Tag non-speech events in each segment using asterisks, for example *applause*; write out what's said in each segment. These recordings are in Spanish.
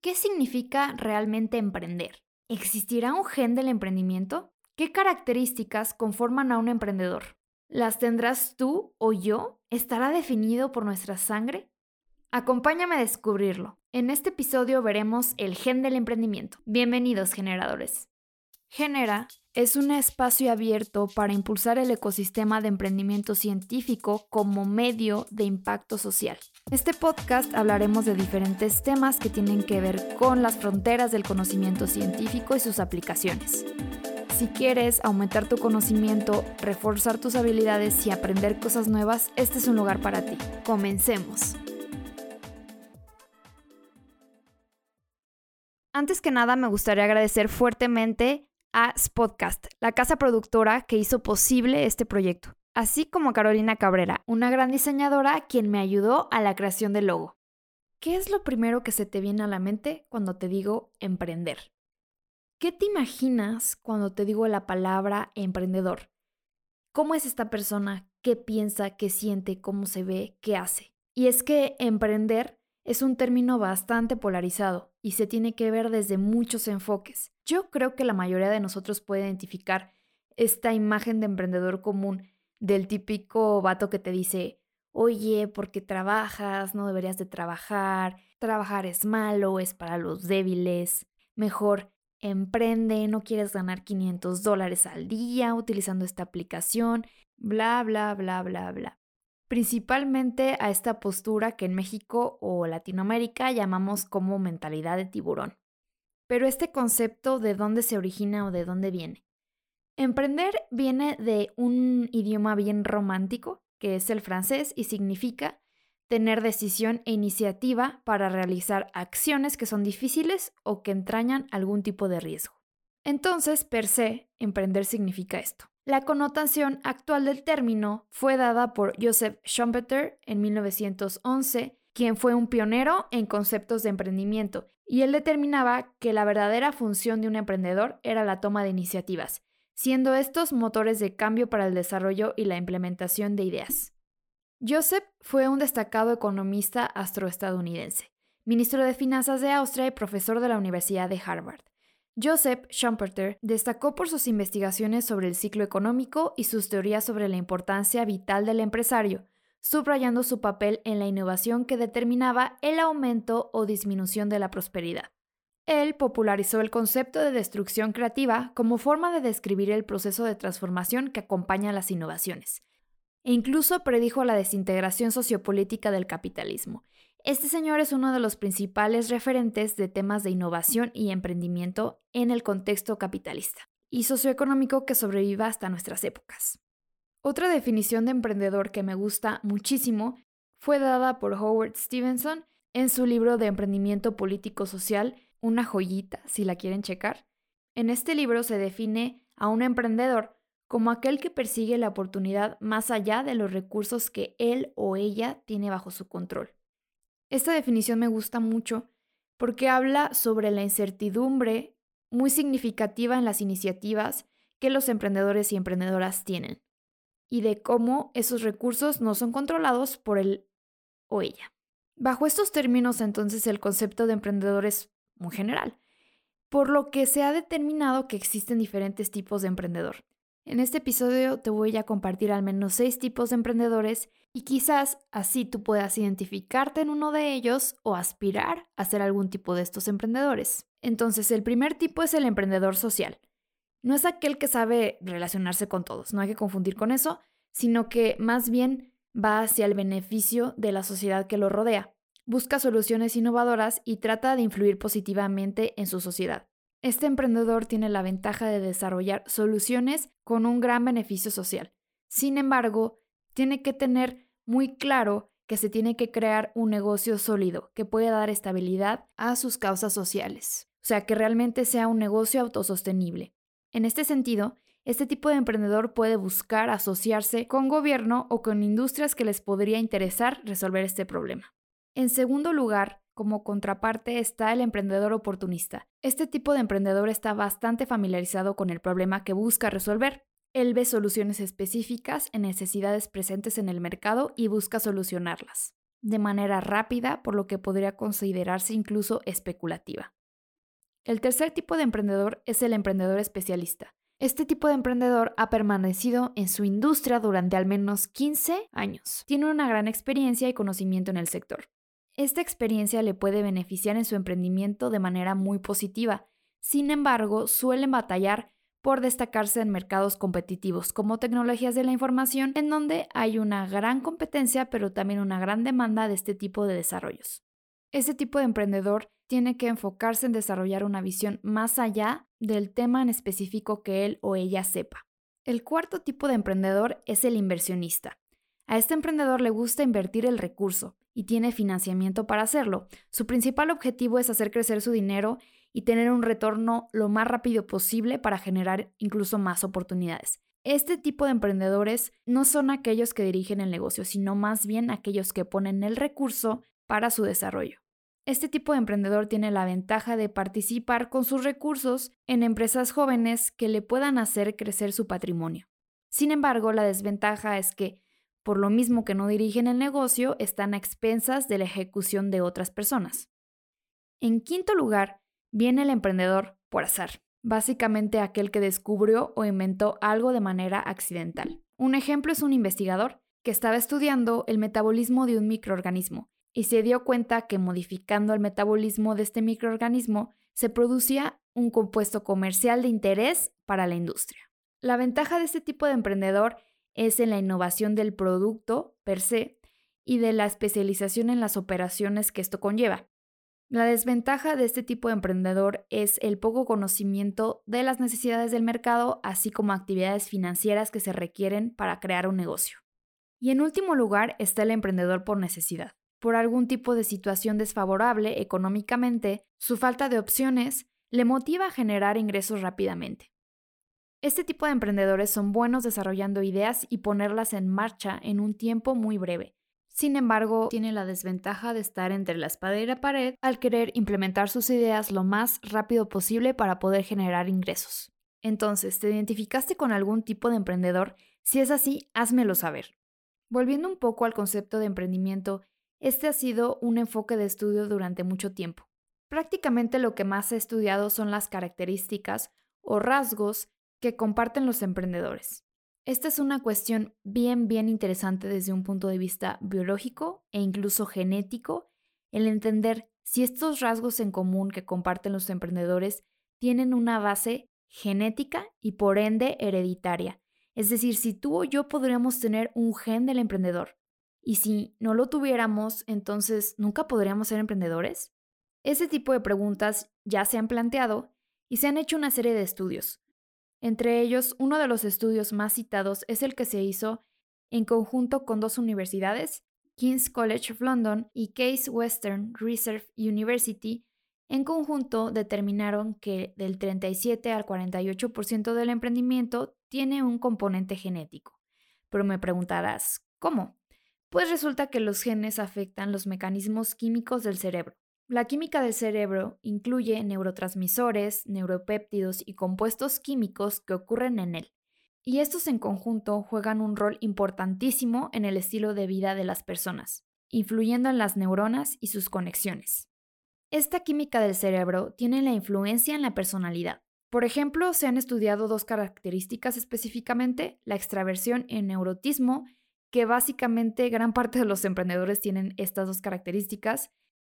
¿Qué significa realmente emprender? ¿Existirá un gen del emprendimiento? ¿Qué características conforman a un emprendedor? ¿Las tendrás tú o yo? ¿Estará definido por nuestra sangre? Acompáñame a descubrirlo. En este episodio veremos el gen del emprendimiento. Bienvenidos generadores. Genera es un espacio abierto para impulsar el ecosistema de emprendimiento científico como medio de impacto social. Este podcast hablaremos de diferentes temas que tienen que ver con las fronteras del conocimiento científico y sus aplicaciones. Si quieres aumentar tu conocimiento, reforzar tus habilidades y aprender cosas nuevas, este es un lugar para ti. Comencemos. Antes que nada, me gustaría agradecer fuertemente a Spotcast, la casa productora que hizo posible este proyecto, así como Carolina Cabrera, una gran diseñadora quien me ayudó a la creación del logo. ¿Qué es lo primero que se te viene a la mente cuando te digo emprender? ¿Qué te imaginas cuando te digo la palabra emprendedor? ¿Cómo es esta persona? ¿Qué piensa? ¿Qué siente? ¿Cómo se ve? ¿Qué hace? Y es que emprender es un término bastante polarizado y se tiene que ver desde muchos enfoques. Yo creo que la mayoría de nosotros puede identificar esta imagen de emprendedor común del típico vato que te dice, oye, ¿por qué trabajas? No deberías de trabajar, trabajar es malo, es para los débiles, mejor emprende, no quieres ganar 500 dólares al día utilizando esta aplicación, bla, bla, bla, bla, bla principalmente a esta postura que en México o Latinoamérica llamamos como mentalidad de tiburón. Pero este concepto de dónde se origina o de dónde viene. Emprender viene de un idioma bien romántico, que es el francés, y significa tener decisión e iniciativa para realizar acciones que son difíciles o que entrañan algún tipo de riesgo. Entonces, per se, emprender significa esto. La connotación actual del término fue dada por Joseph Schumpeter en 1911, quien fue un pionero en conceptos de emprendimiento, y él determinaba que la verdadera función de un emprendedor era la toma de iniciativas, siendo estos motores de cambio para el desarrollo y la implementación de ideas. Joseph fue un destacado economista astroestadounidense, ministro de Finanzas de Austria y profesor de la Universidad de Harvard. Joseph Schumpeter destacó por sus investigaciones sobre el ciclo económico y sus teorías sobre la importancia vital del empresario, subrayando su papel en la innovación que determinaba el aumento o disminución de la prosperidad. Él popularizó el concepto de destrucción creativa como forma de describir el proceso de transformación que acompaña las innovaciones, e incluso predijo la desintegración sociopolítica del capitalismo, este señor es uno de los principales referentes de temas de innovación y emprendimiento en el contexto capitalista y socioeconómico que sobreviva hasta nuestras épocas. Otra definición de emprendedor que me gusta muchísimo fue dada por Howard Stevenson en su libro de emprendimiento político social, una joyita si la quieren checar. En este libro se define a un emprendedor como aquel que persigue la oportunidad más allá de los recursos que él o ella tiene bajo su control. Esta definición me gusta mucho porque habla sobre la incertidumbre muy significativa en las iniciativas que los emprendedores y emprendedoras tienen y de cómo esos recursos no son controlados por él o ella. Bajo estos términos, entonces, el concepto de emprendedor es muy general, por lo que se ha determinado que existen diferentes tipos de emprendedor. En este episodio te voy a compartir al menos seis tipos de emprendedores y quizás así tú puedas identificarte en uno de ellos o aspirar a ser algún tipo de estos emprendedores. Entonces, el primer tipo es el emprendedor social. No es aquel que sabe relacionarse con todos, no hay que confundir con eso, sino que más bien va hacia el beneficio de la sociedad que lo rodea. Busca soluciones innovadoras y trata de influir positivamente en su sociedad. Este emprendedor tiene la ventaja de desarrollar soluciones con un gran beneficio social. Sin embargo, tiene que tener muy claro que se tiene que crear un negocio sólido que pueda dar estabilidad a sus causas sociales. O sea, que realmente sea un negocio autosostenible. En este sentido, este tipo de emprendedor puede buscar asociarse con gobierno o con industrias que les podría interesar resolver este problema. En segundo lugar, como contraparte está el emprendedor oportunista. Este tipo de emprendedor está bastante familiarizado con el problema que busca resolver. Él ve soluciones específicas en necesidades presentes en el mercado y busca solucionarlas. de manera rápida, por lo que podría considerarse incluso especulativa. El tercer tipo de emprendedor es el emprendedor especialista. Este tipo de emprendedor ha permanecido en su industria durante al menos 15 años. Tiene una gran experiencia y conocimiento en el sector. Esta experiencia le puede beneficiar en su emprendimiento de manera muy positiva. Sin embargo, suelen batallar por destacarse en mercados competitivos como tecnologías de la información, en donde hay una gran competencia, pero también una gran demanda de este tipo de desarrollos. Este tipo de emprendedor tiene que enfocarse en desarrollar una visión más allá del tema en específico que él o ella sepa. El cuarto tipo de emprendedor es el inversionista. A este emprendedor le gusta invertir el recurso y tiene financiamiento para hacerlo. Su principal objetivo es hacer crecer su dinero y tener un retorno lo más rápido posible para generar incluso más oportunidades. Este tipo de emprendedores no son aquellos que dirigen el negocio, sino más bien aquellos que ponen el recurso para su desarrollo. Este tipo de emprendedor tiene la ventaja de participar con sus recursos en empresas jóvenes que le puedan hacer crecer su patrimonio. Sin embargo, la desventaja es que, por lo mismo que no dirigen el negocio, están a expensas de la ejecución de otras personas. En quinto lugar, viene el emprendedor por azar, básicamente aquel que descubrió o inventó algo de manera accidental. Un ejemplo es un investigador que estaba estudiando el metabolismo de un microorganismo y se dio cuenta que modificando el metabolismo de este microorganismo se producía un compuesto comercial de interés para la industria. La ventaja de este tipo de emprendedor es en la innovación del producto per se y de la especialización en las operaciones que esto conlleva. La desventaja de este tipo de emprendedor es el poco conocimiento de las necesidades del mercado, así como actividades financieras que se requieren para crear un negocio. Y en último lugar está el emprendedor por necesidad por algún tipo de situación desfavorable económicamente, su falta de opciones le motiva a generar ingresos rápidamente. Este tipo de emprendedores son buenos desarrollando ideas y ponerlas en marcha en un tiempo muy breve. Sin embargo, tiene la desventaja de estar entre la espada y la pared al querer implementar sus ideas lo más rápido posible para poder generar ingresos. Entonces, ¿te identificaste con algún tipo de emprendedor? Si es así, házmelo saber. Volviendo un poco al concepto de emprendimiento este ha sido un enfoque de estudio durante mucho tiempo. Prácticamente lo que más ha estudiado son las características o rasgos que comparten los emprendedores. Esta es una cuestión bien, bien interesante desde un punto de vista biológico e incluso genético, el entender si estos rasgos en común que comparten los emprendedores tienen una base genética y por ende hereditaria. Es decir, si tú o yo podríamos tener un gen del emprendedor, y si no lo tuviéramos, entonces nunca podríamos ser emprendedores? Ese tipo de preguntas ya se han planteado y se han hecho una serie de estudios. Entre ellos, uno de los estudios más citados es el que se hizo en conjunto con dos universidades, King's College of London y Case Western Reserve University, en conjunto determinaron que del 37 al 48% del emprendimiento tiene un componente genético. Pero me preguntarás, ¿cómo? Pues resulta que los genes afectan los mecanismos químicos del cerebro. La química del cerebro incluye neurotransmisores, neuropéptidos y compuestos químicos que ocurren en él. Y estos en conjunto juegan un rol importantísimo en el estilo de vida de las personas, influyendo en las neuronas y sus conexiones. Esta química del cerebro tiene la influencia en la personalidad. Por ejemplo, se han estudiado dos características específicamente, la extraversión y neurotismo que básicamente gran parte de los emprendedores tienen estas dos características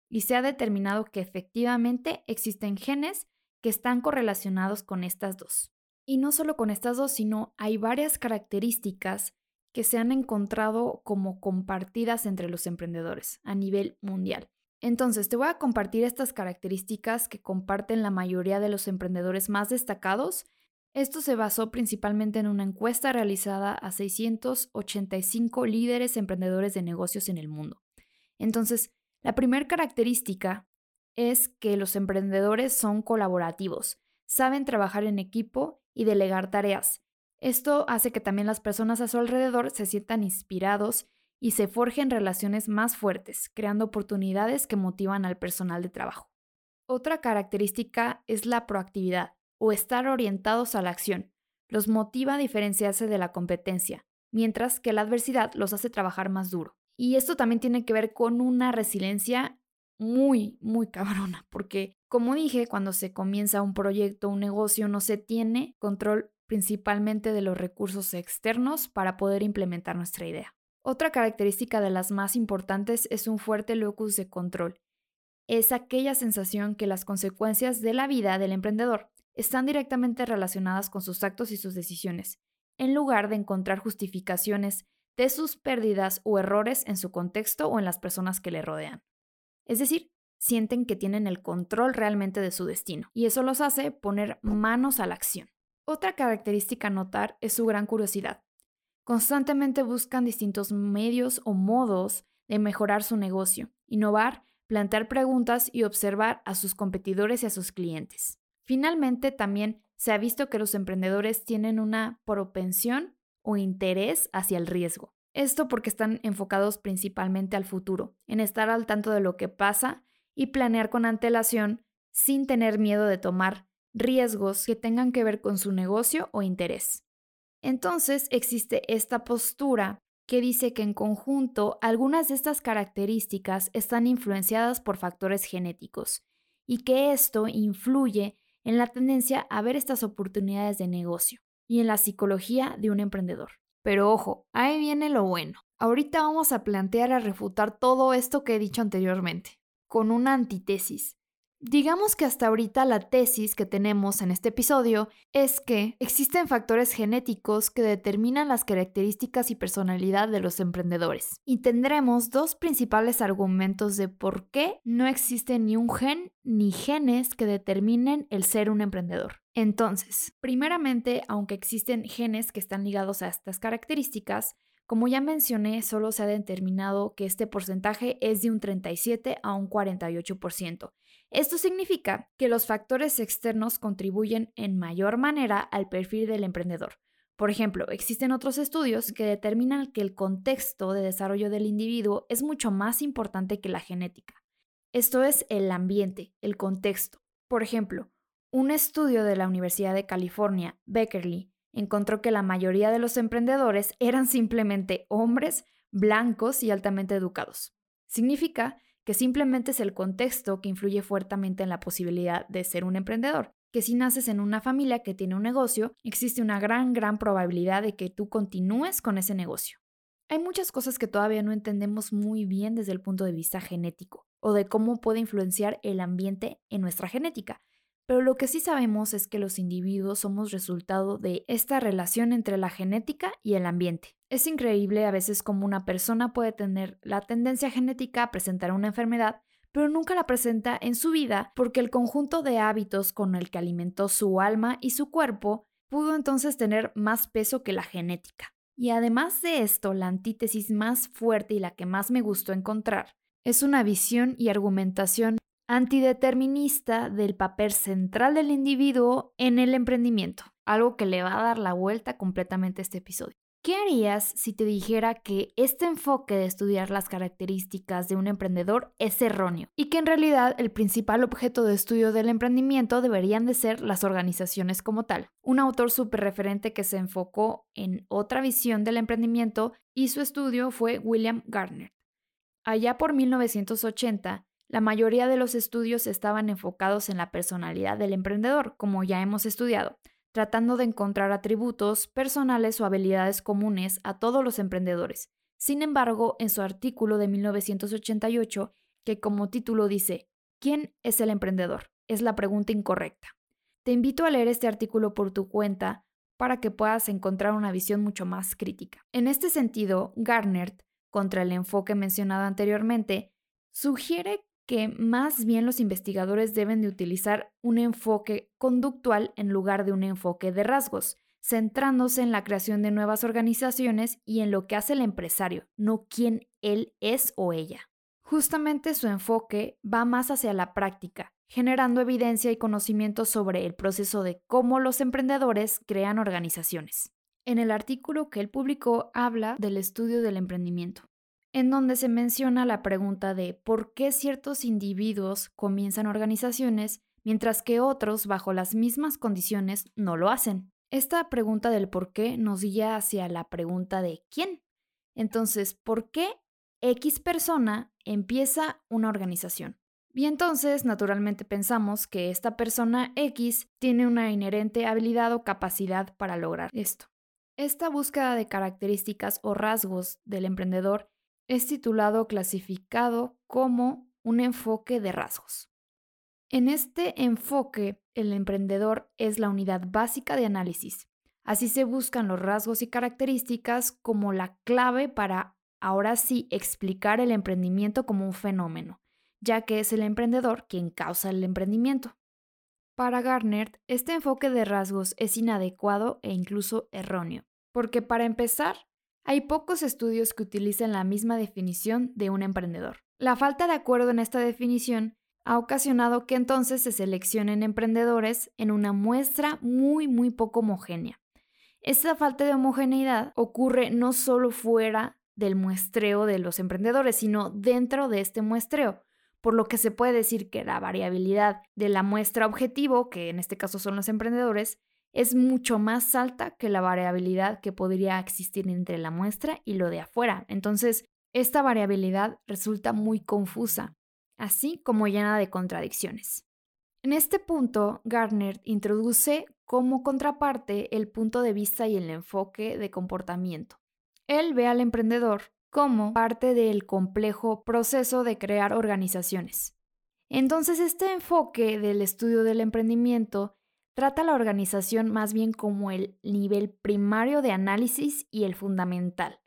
y se ha determinado que efectivamente existen genes que están correlacionados con estas dos. Y no solo con estas dos, sino hay varias características que se han encontrado como compartidas entre los emprendedores a nivel mundial. Entonces, te voy a compartir estas características que comparten la mayoría de los emprendedores más destacados esto se basó principalmente en una encuesta realizada a 685 líderes emprendedores de negocios en el mundo. Entonces, la primera característica es que los emprendedores son colaborativos, saben trabajar en equipo y delegar tareas. Esto hace que también las personas a su alrededor se sientan inspirados y se forjen relaciones más fuertes, creando oportunidades que motivan al personal de trabajo. Otra característica es la proactividad o estar orientados a la acción. Los motiva a diferenciarse de la competencia, mientras que la adversidad los hace trabajar más duro. Y esto también tiene que ver con una resiliencia muy, muy *laughs* cabrona, porque como dije, cuando se comienza un proyecto, un negocio, no se tiene control principalmente de los recursos externos para poder implementar nuestra idea. Otra característica de las más importantes es un fuerte locus de control. Es aquella sensación que las consecuencias de la vida del emprendedor están directamente relacionadas con sus actos y sus decisiones, en lugar de encontrar justificaciones de sus pérdidas o errores en su contexto o en las personas que le rodean. Es decir, sienten que tienen el control realmente de su destino, y eso los hace poner manos a la acción. Otra característica a notar es su gran curiosidad. Constantemente buscan distintos medios o modos de mejorar su negocio, innovar, plantear preguntas y observar a sus competidores y a sus clientes. Finalmente, también se ha visto que los emprendedores tienen una propensión o interés hacia el riesgo. Esto porque están enfocados principalmente al futuro, en estar al tanto de lo que pasa y planear con antelación sin tener miedo de tomar riesgos que tengan que ver con su negocio o interés. Entonces existe esta postura que dice que en conjunto algunas de estas características están influenciadas por factores genéticos y que esto influye en la tendencia a ver estas oportunidades de negocio y en la psicología de un emprendedor. Pero ojo, ahí viene lo bueno. Ahorita vamos a plantear a refutar todo esto que he dicho anteriormente, con una antitesis. Digamos que hasta ahorita la tesis que tenemos en este episodio es que existen factores genéticos que determinan las características y personalidad de los emprendedores. Y tendremos dos principales argumentos de por qué no existe ni un gen ni genes que determinen el ser un emprendedor. Entonces, primeramente, aunque existen genes que están ligados a estas características, como ya mencioné, solo se ha determinado que este porcentaje es de un 37 a un 48%. Esto significa que los factores externos contribuyen en mayor manera al perfil del emprendedor. Por ejemplo, existen otros estudios que determinan que el contexto de desarrollo del individuo es mucho más importante que la genética. Esto es el ambiente, el contexto. Por ejemplo, un estudio de la Universidad de California, Beckerly, encontró que la mayoría de los emprendedores eran simplemente hombres blancos y altamente educados. Significa que simplemente es el contexto que influye fuertemente en la posibilidad de ser un emprendedor, que si naces en una familia que tiene un negocio, existe una gran, gran probabilidad de que tú continúes con ese negocio. Hay muchas cosas que todavía no entendemos muy bien desde el punto de vista genético, o de cómo puede influenciar el ambiente en nuestra genética, pero lo que sí sabemos es que los individuos somos resultado de esta relación entre la genética y el ambiente. Es increíble a veces cómo una persona puede tener la tendencia genética a presentar una enfermedad, pero nunca la presenta en su vida porque el conjunto de hábitos con el que alimentó su alma y su cuerpo pudo entonces tener más peso que la genética. Y además de esto, la antítesis más fuerte y la que más me gustó encontrar es una visión y argumentación antideterminista del papel central del individuo en el emprendimiento, algo que le va a dar la vuelta completamente a este episodio. ¿Qué harías si te dijera que este enfoque de estudiar las características de un emprendedor es erróneo y que en realidad el principal objeto de estudio del emprendimiento deberían de ser las organizaciones como tal? Un autor súper referente que se enfocó en otra visión del emprendimiento y su estudio fue William Gardner. Allá por 1980, la mayoría de los estudios estaban enfocados en la personalidad del emprendedor, como ya hemos estudiado, tratando de encontrar atributos personales o habilidades comunes a todos los emprendedores. Sin embargo, en su artículo de 1988, que como título dice, ¿quién es el emprendedor? Es la pregunta incorrecta. Te invito a leer este artículo por tu cuenta para que puedas encontrar una visión mucho más crítica. En este sentido, Garner, contra el enfoque mencionado anteriormente, sugiere que más bien los investigadores deben de utilizar un enfoque conductual en lugar de un enfoque de rasgos, centrándose en la creación de nuevas organizaciones y en lo que hace el empresario, no quién él es o ella. Justamente su enfoque va más hacia la práctica, generando evidencia y conocimiento sobre el proceso de cómo los emprendedores crean organizaciones. En el artículo que él publicó habla del estudio del emprendimiento, en donde se menciona la pregunta de por qué ciertos individuos comienzan organizaciones mientras que otros, bajo las mismas condiciones, no lo hacen. Esta pregunta del por qué nos guía hacia la pregunta de quién. Entonces, ¿por qué X persona empieza una organización. Y entonces, naturalmente pensamos que esta persona X tiene una inherente habilidad o capacidad para lograr esto. Esta búsqueda de características o rasgos del emprendedor es titulado clasificado como un enfoque de rasgos. En este enfoque, el emprendedor es la unidad básica de análisis. Así se buscan los rasgos y características como la clave para, ahora sí, explicar el emprendimiento como un fenómeno ya que es el emprendedor quien causa el emprendimiento. Para Garner, este enfoque de rasgos es inadecuado e incluso erróneo, porque para empezar, hay pocos estudios que utilicen la misma definición de un emprendedor. La falta de acuerdo en esta definición ha ocasionado que entonces se seleccionen emprendedores en una muestra muy muy poco homogénea. Esta falta de homogeneidad ocurre no solo fuera del muestreo de los emprendedores, sino dentro de este muestreo, por lo que se puede decir que la variabilidad de la muestra objetivo, que en este caso son los emprendedores, es mucho más alta que la variabilidad que podría existir entre la muestra y lo de afuera. Entonces, esta variabilidad resulta muy confusa, así como llena de contradicciones. En este punto, Gardner introduce como contraparte el punto de vista y el enfoque de comportamiento. Él ve al emprendedor como parte del complejo proceso de crear organizaciones. Entonces, este enfoque del estudio del emprendimiento trata la organización más bien como el nivel primario de análisis y el fundamental,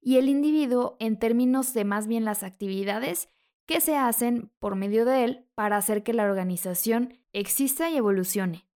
y el individuo en términos de más bien las actividades que se hacen por medio de él para hacer que la organización exista y evolucione.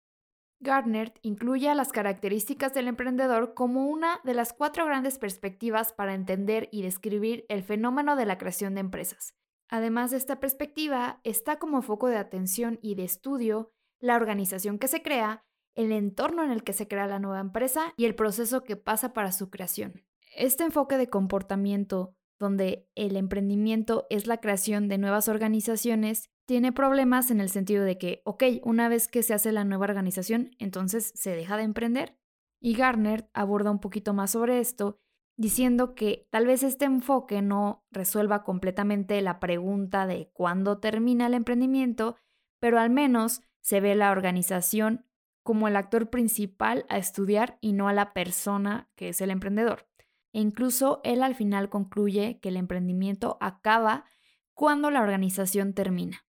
Gardner incluye a las características del emprendedor como una de las cuatro grandes perspectivas para entender y describir el fenómeno de la creación de empresas. Además de esta perspectiva, está como foco de atención y de estudio la organización que se crea, el entorno en el que se crea la nueva empresa y el proceso que pasa para su creación. Este enfoque de comportamiento, donde el emprendimiento es la creación de nuevas organizaciones, tiene problemas en el sentido de que, ok, una vez que se hace la nueva organización, entonces se deja de emprender. Y Garner aborda un poquito más sobre esto, diciendo que tal vez este enfoque no resuelva completamente la pregunta de cuándo termina el emprendimiento, pero al menos se ve la organización como el actor principal a estudiar y no a la persona que es el emprendedor. E incluso él al final concluye que el emprendimiento acaba cuando la organización termina.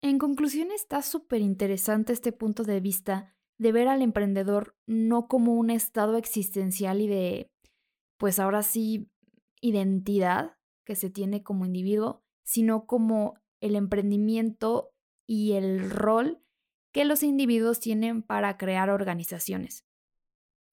En conclusión, está súper interesante este punto de vista de ver al emprendedor no como un estado existencial y de, pues ahora sí, identidad que se tiene como individuo, sino como el emprendimiento y el rol que los individuos tienen para crear organizaciones.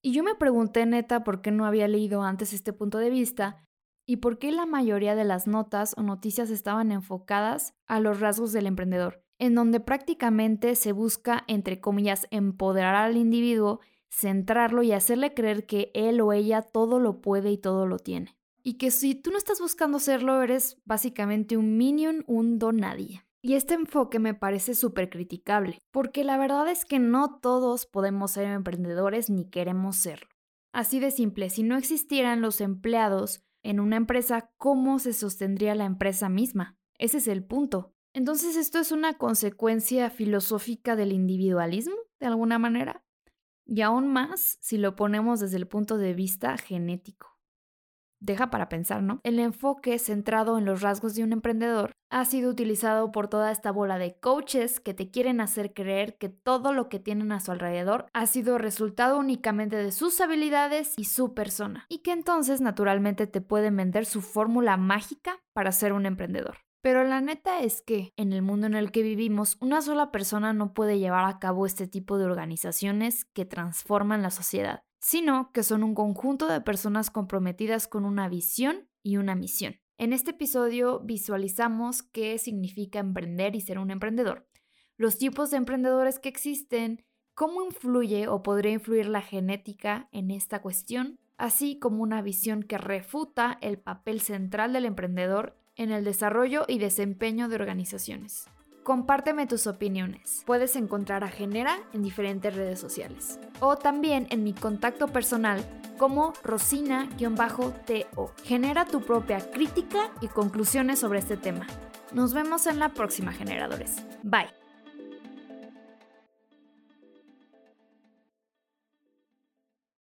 Y yo me pregunté neta por qué no había leído antes este punto de vista y por qué la mayoría de las notas o noticias estaban enfocadas a los rasgos del emprendedor en donde prácticamente se busca, entre comillas, empoderar al individuo, centrarlo y hacerle creer que él o ella todo lo puede y todo lo tiene. Y que si tú no estás buscando serlo, eres básicamente un minion, un donadie. Y este enfoque me parece súper criticable, porque la verdad es que no todos podemos ser emprendedores ni queremos serlo. Así de simple, si no existieran los empleados en una empresa, ¿cómo se sostendría la empresa misma? Ese es el punto. Entonces, ¿esto es una consecuencia filosófica del individualismo, de alguna manera? Y aún más si lo ponemos desde el punto de vista genético. Deja para pensar, ¿no? El enfoque centrado en los rasgos de un emprendedor ha sido utilizado por toda esta bola de coaches que te quieren hacer creer que todo lo que tienen a su alrededor ha sido resultado únicamente de sus habilidades y su persona, y que entonces naturalmente te pueden vender su fórmula mágica para ser un emprendedor. Pero la neta es que, en el mundo en el que vivimos, una sola persona no puede llevar a cabo este tipo de organizaciones que transforman la sociedad, sino que son un conjunto de personas comprometidas con una visión y una misión. En este episodio visualizamos qué significa emprender y ser un emprendedor, los tipos de emprendedores que existen, cómo influye o podría influir la genética en esta cuestión, así como una visión que refuta el papel central del emprendedor en el desarrollo y desempeño de organizaciones. Compárteme tus opiniones. Puedes encontrar a Genera en diferentes redes sociales. O también en mi contacto personal como Rosina-TO. Genera tu propia crítica y conclusiones sobre este tema. Nos vemos en la próxima, generadores. Bye.